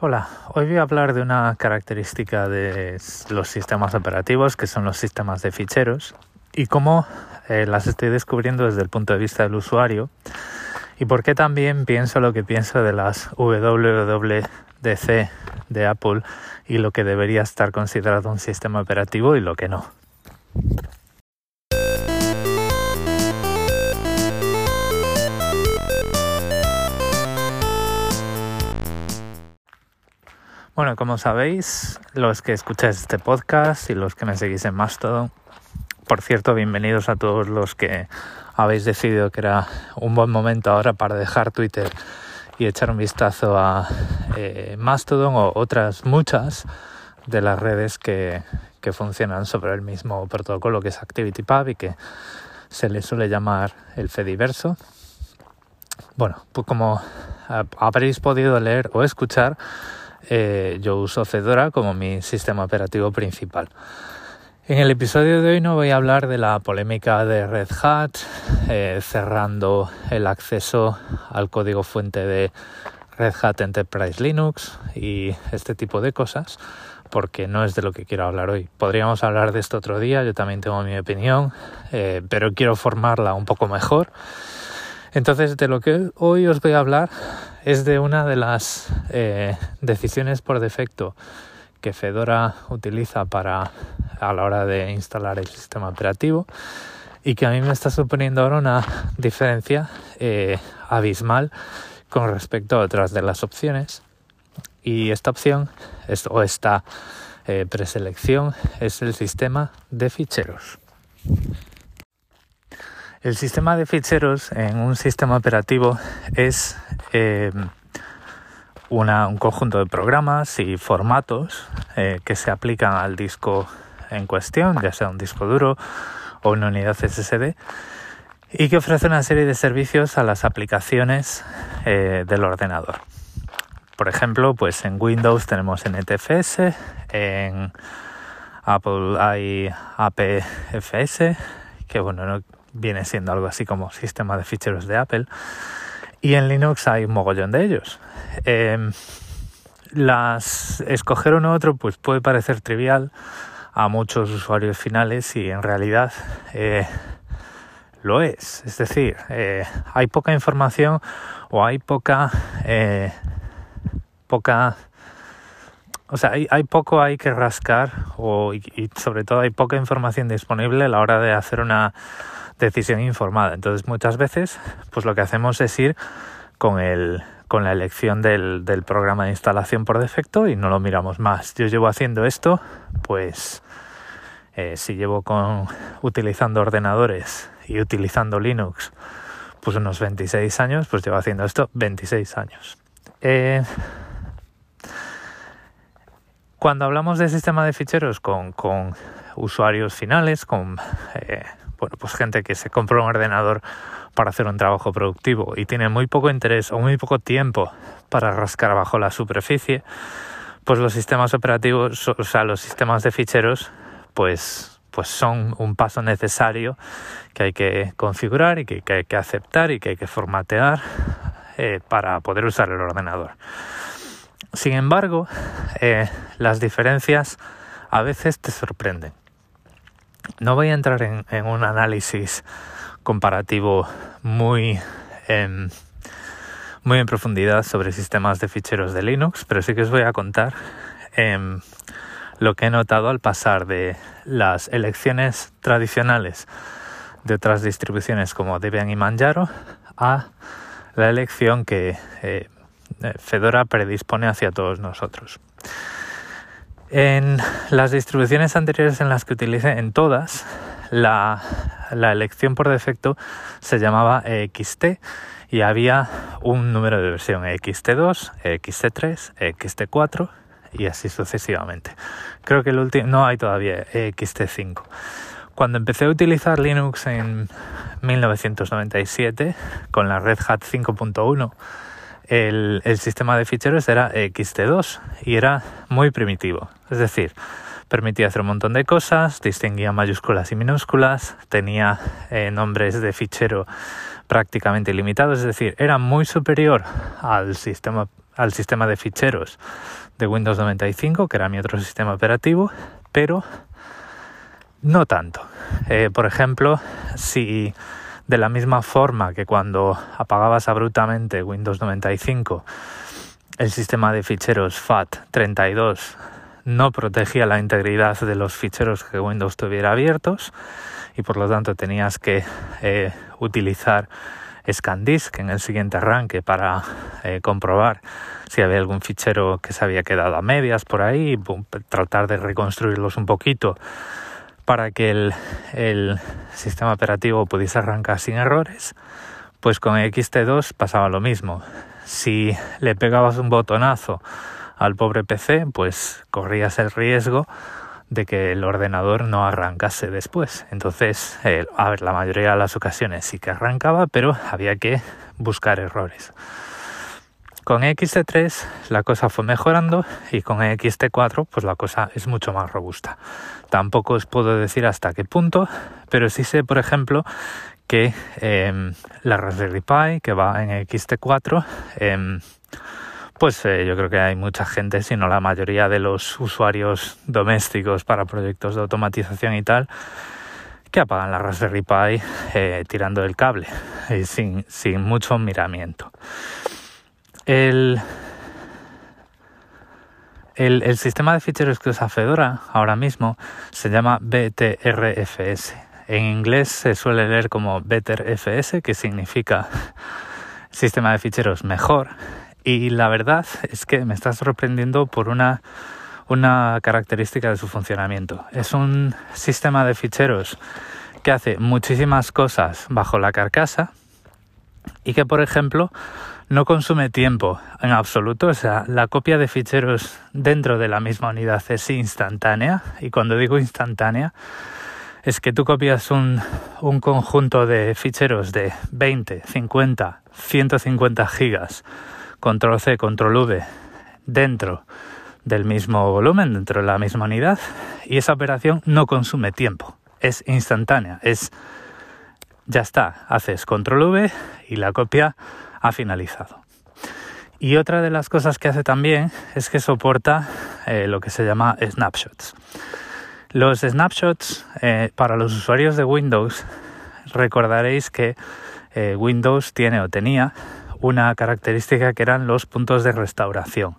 Hola, hoy voy a hablar de una característica de los sistemas operativos que son los sistemas de ficheros y cómo eh, las estoy descubriendo desde el punto de vista del usuario y por qué también pienso lo que pienso de las WWDC de Apple y lo que debería estar considerado un sistema operativo y lo que no. Bueno, como sabéis, los que escucháis este podcast y los que me seguís en Mastodon, por cierto, bienvenidos a todos los que habéis decidido que era un buen momento ahora para dejar Twitter y echar un vistazo a eh, Mastodon o otras muchas de las redes que, que funcionan sobre el mismo protocolo que es ActivityPub y que se le suele llamar el Fediverso. Bueno, pues como habréis podido leer o escuchar, eh, yo uso Fedora como mi sistema operativo principal. En el episodio de hoy no voy a hablar de la polémica de Red Hat eh, cerrando el acceso al código fuente de Red Hat Enterprise Linux y este tipo de cosas porque no es de lo que quiero hablar hoy. Podríamos hablar de esto otro día, yo también tengo mi opinión, eh, pero quiero formarla un poco mejor entonces, de lo que hoy os voy a hablar es de una de las eh, decisiones por defecto que Fedora utiliza para a la hora de instalar el sistema operativo y que a mí me está suponiendo ahora una diferencia eh, abismal con respecto a otras de las opciones. Y esta opción o esta eh, preselección es el sistema de ficheros. El sistema de ficheros en un sistema operativo es eh, un conjunto de programas y formatos eh, que se aplican al disco en cuestión, ya sea un disco duro o una unidad SSD, y que ofrece una serie de servicios a las aplicaciones eh, del ordenador. Por ejemplo, pues en Windows tenemos NTFS, en Apple hay APFS, que bueno, no, viene siendo algo así como sistema de ficheros de Apple. Y en Linux hay un mogollón de ellos. Em, las escoger uno u otro pues puede parecer trivial a muchos usuarios finales y en realidad eh, lo es. Es decir, eh, hay poca información o hay poca eh, poca o sea, hay, hay, poco hay que rascar o, y sobre todo hay poca información disponible a la hora de hacer una decisión informada. Entonces muchas veces pues lo que hacemos es ir con el con la elección del, programa de instalación por defecto y no lo miramos más. Yo llevo haciendo esto, pues eh, si llevo con utilizando ordenadores y utilizando Linux, pues unos 26 años, pues llevo haciendo esto 26 años. Eh, cuando hablamos de sistema de ficheros con, con usuarios finales, con eh, bueno, pues gente que se compra un ordenador para hacer un trabajo productivo y tiene muy poco interés o muy poco tiempo para rascar bajo la superficie, pues los sistemas operativos, o sea, los sistemas de ficheros, pues, pues son un paso necesario que hay que configurar y que, hay que aceptar y que hay que formatear eh, para poder usar el ordenador. Sin embargo, eh, las diferencias a veces te sorprenden. No voy a entrar en, un análisis comparativo muy, muy en profundidad sobre sistemas de ficheros de Linux, pero sí que os voy a contar em, lo que he notado al pasar de las elecciones tradicionales de otras distribuciones como Debian y Manjaro a la elección que eh, Fedora predispone hacia todos nosotros. En las distribuciones anteriores en las que utilicé, en todas, la, elección por defecto se llamaba EXT y había un número de versión EXT2, EXT3, EXT4 y así sucesivamente. Creo que el último no hay todavía EXT5. Cuando empecé a utilizar Linux en 1997 con la Red Hat 5.1 el, sistema de ficheros era XT2 y era muy primitivo. Es decir, permitía hacer un montón de cosas, distinguía mayúsculas y minúsculas, tenía eh, nombres de fichero prácticamente ilimitados, es decir, era muy superior al sistema al sistema de ficheros de Windows 95, que era mi otro sistema operativo, pero no tanto. Eh, por ejemplo, si de la misma forma que cuando apagabas abruptamente Windows 95, el sistema de ficheros FAT32 no protegía la integridad de los ficheros que Windows tuviera abiertos y por lo tanto tenías que eh, utilizar ScanDisk en el siguiente arranque para eh, comprobar si había algún fichero que se había quedado a medias por ahí, y tratar de reconstruirlos un poquito para que el, sistema operativo pudiese arrancar sin errores, pues con XT2 pasaba lo mismo. Si le pegabas un botonazo al pobre PC, pues corrías el riesgo de que el ordenador no arrancase después. Entonces, a ver, la mayoría de las ocasiones sí que arrancaba, pero había que buscar errores. Con XT3 la cosa fue mejorando y con XT4 pues la cosa es mucho más robusta. Tampoco os puedo decir hasta qué punto, pero sí sé, por ejemplo, que em, la Raspberry Pi que va en XT4 pues eh, yo creo que hay mucha gente, si no la mayoría de los usuarios domésticos para proyectos de automatización y tal, que apagan la Raspberry Pi eh, tirando el cable y sin, sin mucho miramiento. El, el, sistema de ficheros que usa Fedora ahora mismo se llama BTRFS. En inglés se suele leer como BetterFS, que significa sistema de ficheros mejor y la verdad es que me está sorprendiendo por una, una característica de su funcionamiento. Es un sistema de ficheros que hace muchísimas cosas bajo la carcasa y que, por ejemplo, no consume tiempo en absoluto. O sea, la copia de ficheros dentro de la misma unidad es instantánea. Y cuando digo instantánea, es que tú copias un, un conjunto de ficheros de 20, 50, 150 gigas control C, control V dentro del mismo volumen, dentro de la misma unidad, y esa operación no consume tiempo, es instantánea, es ya está, haces control V y la copia ha finalizado. Y otra de las cosas que hace también es que soporta eh, lo que se llama snapshots. Los snapshots eh, para los usuarios de Windows recordaréis que eh, Windows tiene o tenía una característica que eran los puntos de restauración.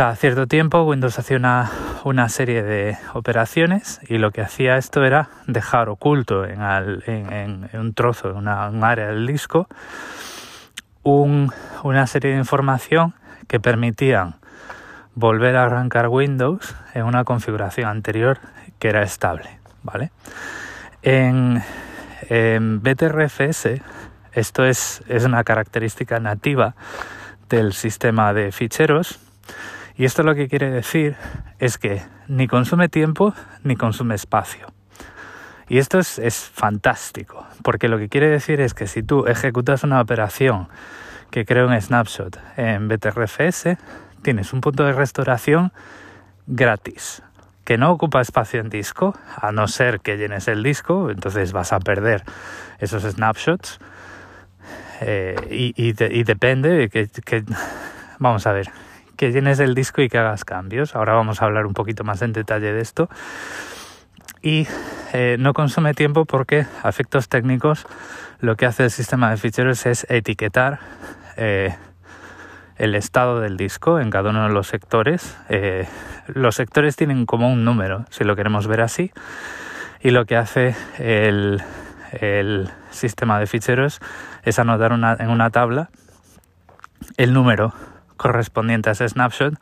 Cada cierto tiempo Windows hacía una, serie de operaciones y lo que hacía esto era dejar oculto en, un trozo, en un área del disco, una serie de información que permitían volver a arrancar Windows en una configuración anterior que era estable. ¿vale? En BTRFS esto es, una característica nativa del sistema de ficheros y esto lo que quiere decir es que ni consume tiempo ni consume espacio. Y esto es, es, fantástico, porque lo que quiere decir es que si tú ejecutas una operación que crea un snapshot en BTRFS, tienes un punto de restauración gratis, que no ocupa espacio en disco, a no ser que llenes el disco, entonces vas a perder esos snapshots eh, y, depende que, que, vamos a ver, que llenes el disco y que hagas cambios. Ahora vamos a hablar un poquito más en detalle de esto. Y eh, no consume tiempo porque a efectos técnicos lo que hace el sistema de ficheros es etiquetar eh, el estado del disco en cada uno de los sectores. los sectores tienen como un número, si lo queremos ver así. Y lo que hace el, el sistema de ficheros es anotar en una tabla el número correspondiente a snapshot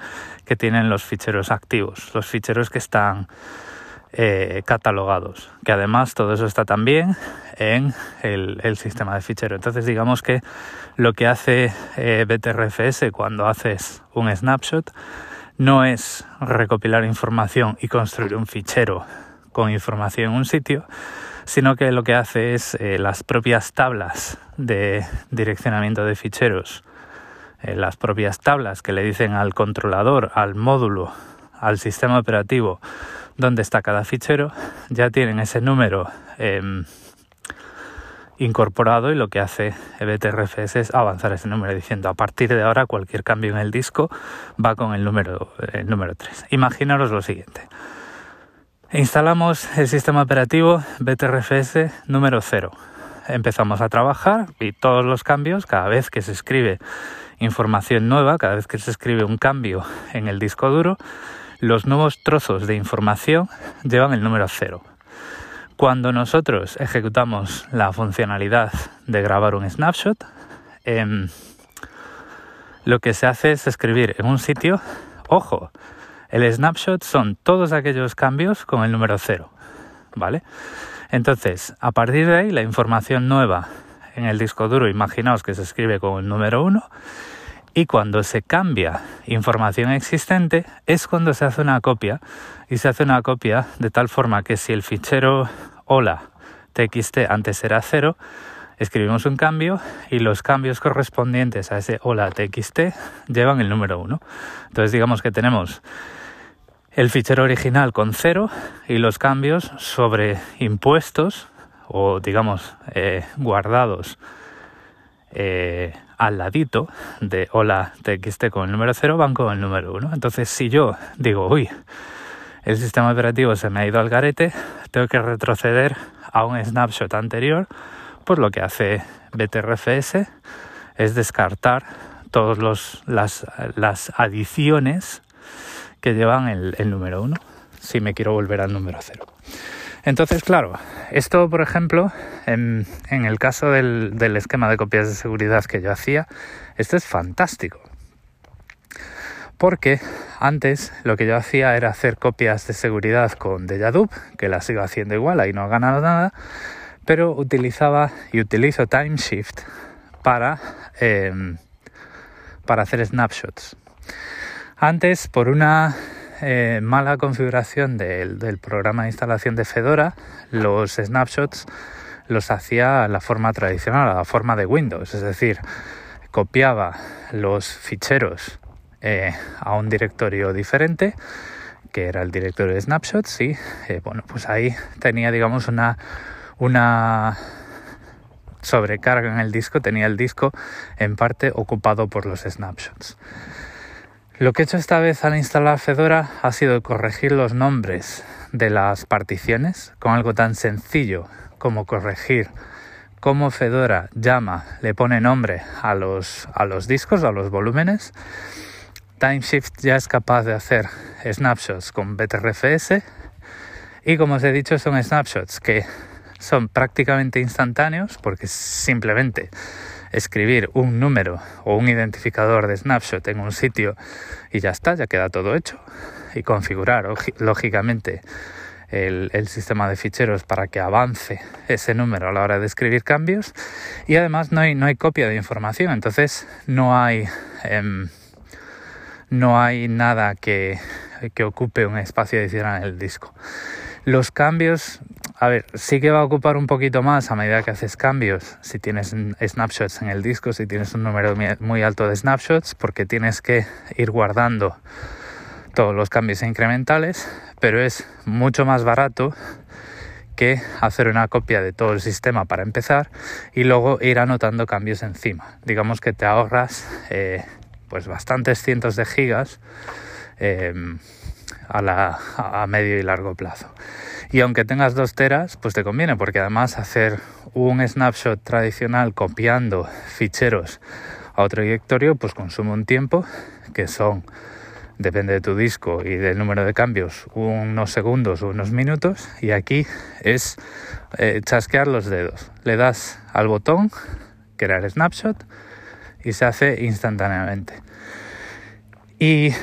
que tienen los ficheros activos, los ficheros que están eh, catalogados, que además todo eso está también en el, sistema de ficheros. Entonces digamos que lo que hace eh, BTRFS cuando haces un snapshot no es recopilar información y construir un fichero con información en un sitio, sino que lo que hace es eh, las propias tablas de direccionamiento de ficheros, eh, las propias tablas que le dicen al controlador, al módulo, al sistema operativo dónde está cada fichero, ya tienen ese número em, incorporado y lo que hace BTRFS es avanzar ese número diciendo a partir de ahora cualquier cambio en el disco va con el número, el número 3. Imaginaros lo siguiente. Instalamos el sistema operativo BTRFS número 0. Empezamos a trabajar y todos los cambios, cada vez que se escribe información nueva, cada vez que se escribe un cambio en el disco duro, los nuevos trozos de información llevan el número 0. Cuando nosotros ejecutamos la funcionalidad de grabar un snapshot, em, lo que se hace es escribir en un sitio, ojo, el snapshot son todos aquellos cambios con el número 0, ¿vale? Entonces, a partir de ahí, la información nueva en el disco duro, imaginaos que se escribe con el número 1, y cuando se cambia información existente es cuando se hace una copia y se hace una copia de tal forma que si el fichero hola txt antes era 0, escribimos un cambio y los cambios correspondientes a ese hola txt llevan el número 1. Entonces digamos que tenemos el fichero original con 0 y los cambios sobre impuestos o digamos eh, guardados eh, al ladito de hola txt con el número 0 van con el número 1. Entonces si yo digo, uy, el sistema operativo se me ha ido al garete, tengo que retroceder a un snapshot anterior, pues lo que hace BTRFS es descartar todas las, las adiciones que llevan el, el número 1 si me quiero volver al número 0. Entonces, claro, esto, por ejemplo, en, el caso del, esquema de copias de seguridad que yo hacía, esto es fantástico porque antes lo que yo hacía era hacer copias de seguridad con Dejadup, que las sigo haciendo igual, ahí no he ganado nada, pero utilizaba y utilizo Timeshift para, eh, para hacer snapshots. Antes, por una eh, mala configuración del, programa de instalación de Fedora, los snapshots los hacía a la forma tradicional, a la forma de Windows, es decir, copiaba los ficheros eh, a un directorio diferente que era el directorio de snapshots y eh, bueno pues ahí tenía digamos una una sobrecarga en el disco tenía el disco en parte ocupado por los snapshots lo que he hecho esta vez al instalar Fedora ha sido corregir los nombres de las particiones con algo tan sencillo como corregir cómo Fedora llama, le pone nombre a los, a los discos, a los volúmenes. Timeshift ya es capaz de hacer snapshots con BTRFS y como os he dicho son snapshots que son prácticamente instantáneos porque simplemente escribir un número o un identificador de snapshot en un sitio y ya está, ya queda todo hecho y configurar lógicamente el, sistema de ficheros para que avance ese número a la hora de escribir cambios y además no hay, no hay copia de información entonces no hay eh, no hay nada que, que ocupe un espacio adicional en el disco. Los cambios, a ver, sí que va a ocupar un poquito más a medida que haces cambios, si tienes snapshots en el disco, si tienes un número muy alto de snapshots, porque tienes que ir guardando todos los cambios incrementales, pero es mucho más barato que hacer una copia de todo el sistema para empezar y luego ir anotando cambios encima. Digamos que te ahorras eh, pues bastantes cientos de gigas eh, a, la, a medio y largo plazo. Y aunque tengas dos teras, pues te conviene, porque además hacer un snapshot tradicional copiando ficheros a otro directorio, pues consume un tiempo que son, depende de tu disco y del número de cambios, unos segundos o unos minutos. Y aquí es eh, chasquear los dedos. Le das al botón, crear snapshot, y se hace instantáneamente. Y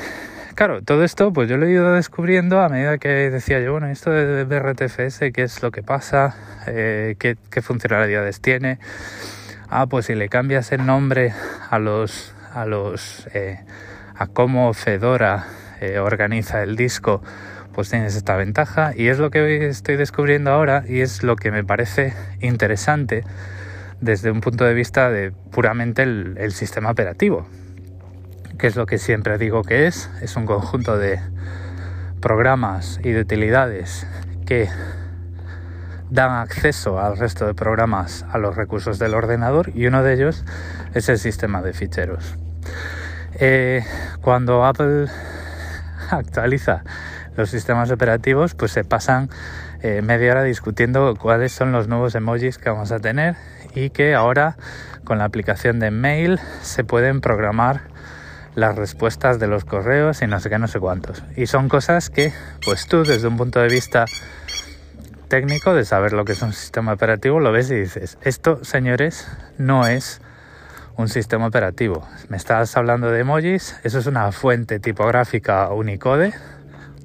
claro, todo esto pues yo lo he ido descubriendo a medida que decía yo, bueno, esto de BRTFS, ¿qué es lo que pasa? Eh, ¿qué, ¿qué, funcionalidades tiene? Ah, pues si le cambias el nombre a los, a los, eh, a cómo Fedora eh, organiza el disco, pues tienes esta ventaja y es lo que estoy descubriendo ahora y es lo que me parece interesante desde un punto de vista de puramente el sistema operativo, que es lo que siempre digo que es, es un conjunto de programas y de utilidades que dan acceso al resto de programas a los recursos del ordenador y uno de ellos es el sistema de ficheros. Eh, cuando Apple actualiza los sistemas operativos, pues se pasan eh, media hora discutiendo cuáles son los nuevos emojis que vamos a tener y que ahora con la aplicación de mail se pueden programar las respuestas de los correos y no sé qué, no sé cuántos. Y son cosas que, pues tú, desde un punto de vista técnico, de saber lo que es un sistema operativo, lo ves y dices, esto, señores, no es un sistema operativo. Me estás hablando de emojis, eso es una fuente tipográfica Unicode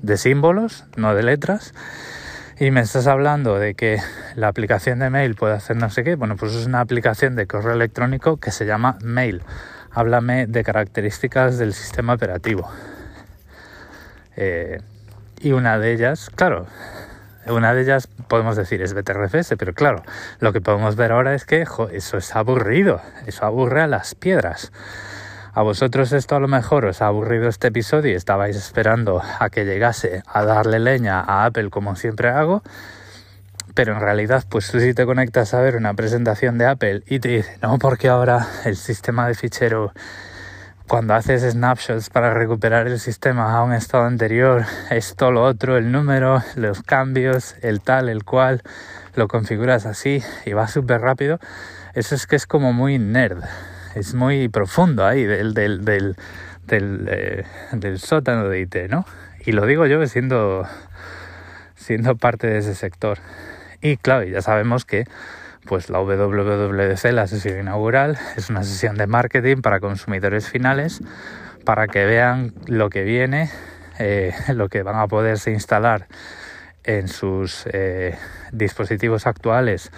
de símbolos, no de letras. Y me estás hablando de que la aplicación de mail puede hacer no sé qué. Bueno, pues es una aplicación de correo electrónico que se llama Mail háblame de características del sistema operativo. Eh, y una de ellas, claro, una de ellas podemos decir es BTRFS, pero claro, lo que podemos ver ahora es que eso es aburrido, eso aburre a las piedras. A vosotros esto a lo mejor os ha aburrido este episodio y estabais esperando a que llegase a darle leña a Apple como siempre hago pero en realidad pues tú si te conectas a ver una presentación de Apple y te dice no porque ahora el sistema de fichero cuando haces snapshots para recuperar el sistema a un estado anterior esto lo otro el número los cambios el tal el cual lo configuras así y va súper rápido eso es que es como muy nerd es muy profundo ahí del del del del, eh, del sótano de IT no y lo digo yo siendo siendo parte de ese sector y claro, ya sabemos que pues la WWDC, la sesión inaugural, es una sesión de marketing para consumidores finales para que vean lo que viene, eh, lo que van a poderse instalar en sus eh, dispositivos actuales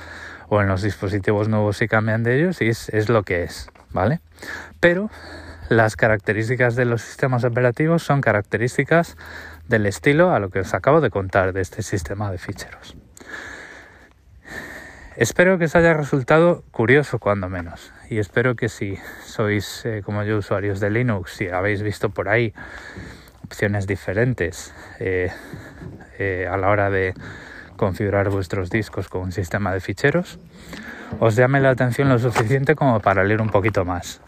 o en los dispositivos nuevos si cambian de ellos y es, es lo que es, ¿vale? Pero las características de los sistemas operativos son características del estilo a lo que os acabo de contar de este sistema de ficheros. Espero que os haya resultado curioso cuando menos y espero que si sois eh, como yo usuarios de Linux y habéis visto por ahí opciones diferentes eh, eh, a la hora de configurar vuestros discos con un sistema de ficheros, os llame la atención lo suficiente como para leer un poquito más.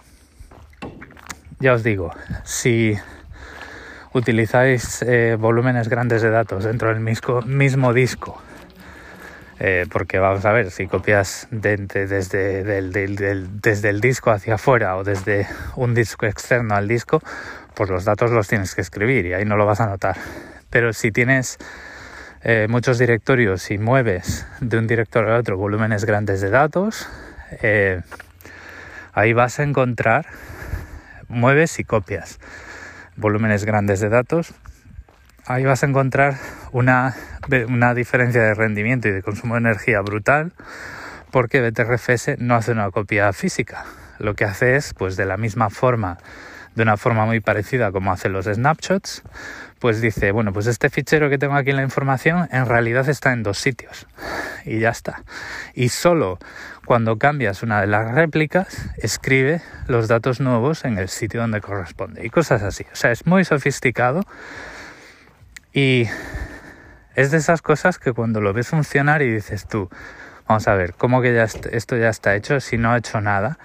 Ya os digo, si utilizáis volúmenes grandes de datos dentro del mismo disco, eh, porque vamos a ver, si copias desde, desde el disco hacia afuera o desde un disco externo al disco, pues los datos los tienes que escribir y ahí no lo vas a notar. Pero si tienes eh, muchos directorios y mueves de un directorio a otro volúmenes grandes de datos, eh, ahí vas a encontrar, mueves y copias volúmenes grandes de datos, ahí vas a encontrar una, una diferencia de rendimiento y de consumo de energía brutal porque BTRFS no hace una copia física. Lo que hace es, pues de la misma forma, de una forma muy parecida como hace los snapshots, pues dice, bueno, pues este fichero que tengo aquí en la información en realidad está en dos sitios y ya está. Y solo cuando cambias una de las réplicas, escribe los datos nuevos en el sitio donde corresponde y cosas así. O sea, es muy sofisticado y es de esas cosas que cuando lo ves funcionar y dices tú, vamos a ver, ¿cómo que ya esto ya está hecho si no he hecho nada?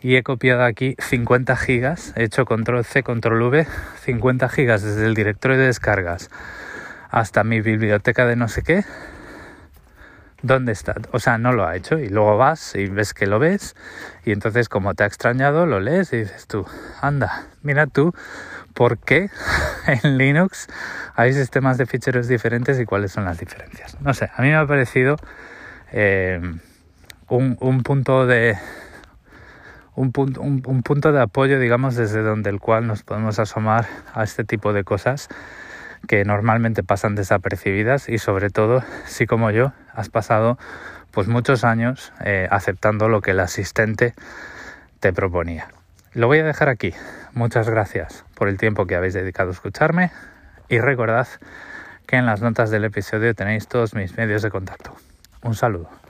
Y he copiado aquí 50 gigas, he hecho control C, control V, 50 gigas desde el directorio de descargas hasta mi biblioteca de no sé qué. ¿Dónde está? O sea, no lo ha hecho y luego vas y ves que lo ves y entonces como te ha extrañado lo lees y dices tú, anda, mira tú por qué en Linux hay sistemas de ficheros diferentes y cuáles son las diferencias. No sé, a mí me ha parecido eh, un, punto de un punto, un, punto de apoyo, digamos, desde donde el cual nos podemos asomar a este tipo de cosas que normalmente pasan desapercibidas y sobre todo si como yo has pasado pues muchos años eh, aceptando lo que el asistente te proponía. Lo voy a dejar aquí. Muchas gracias por el tiempo que habéis dedicado a escucharme y recordad que en las notas del episodio tenéis todos mis medios de contacto. Un saludo.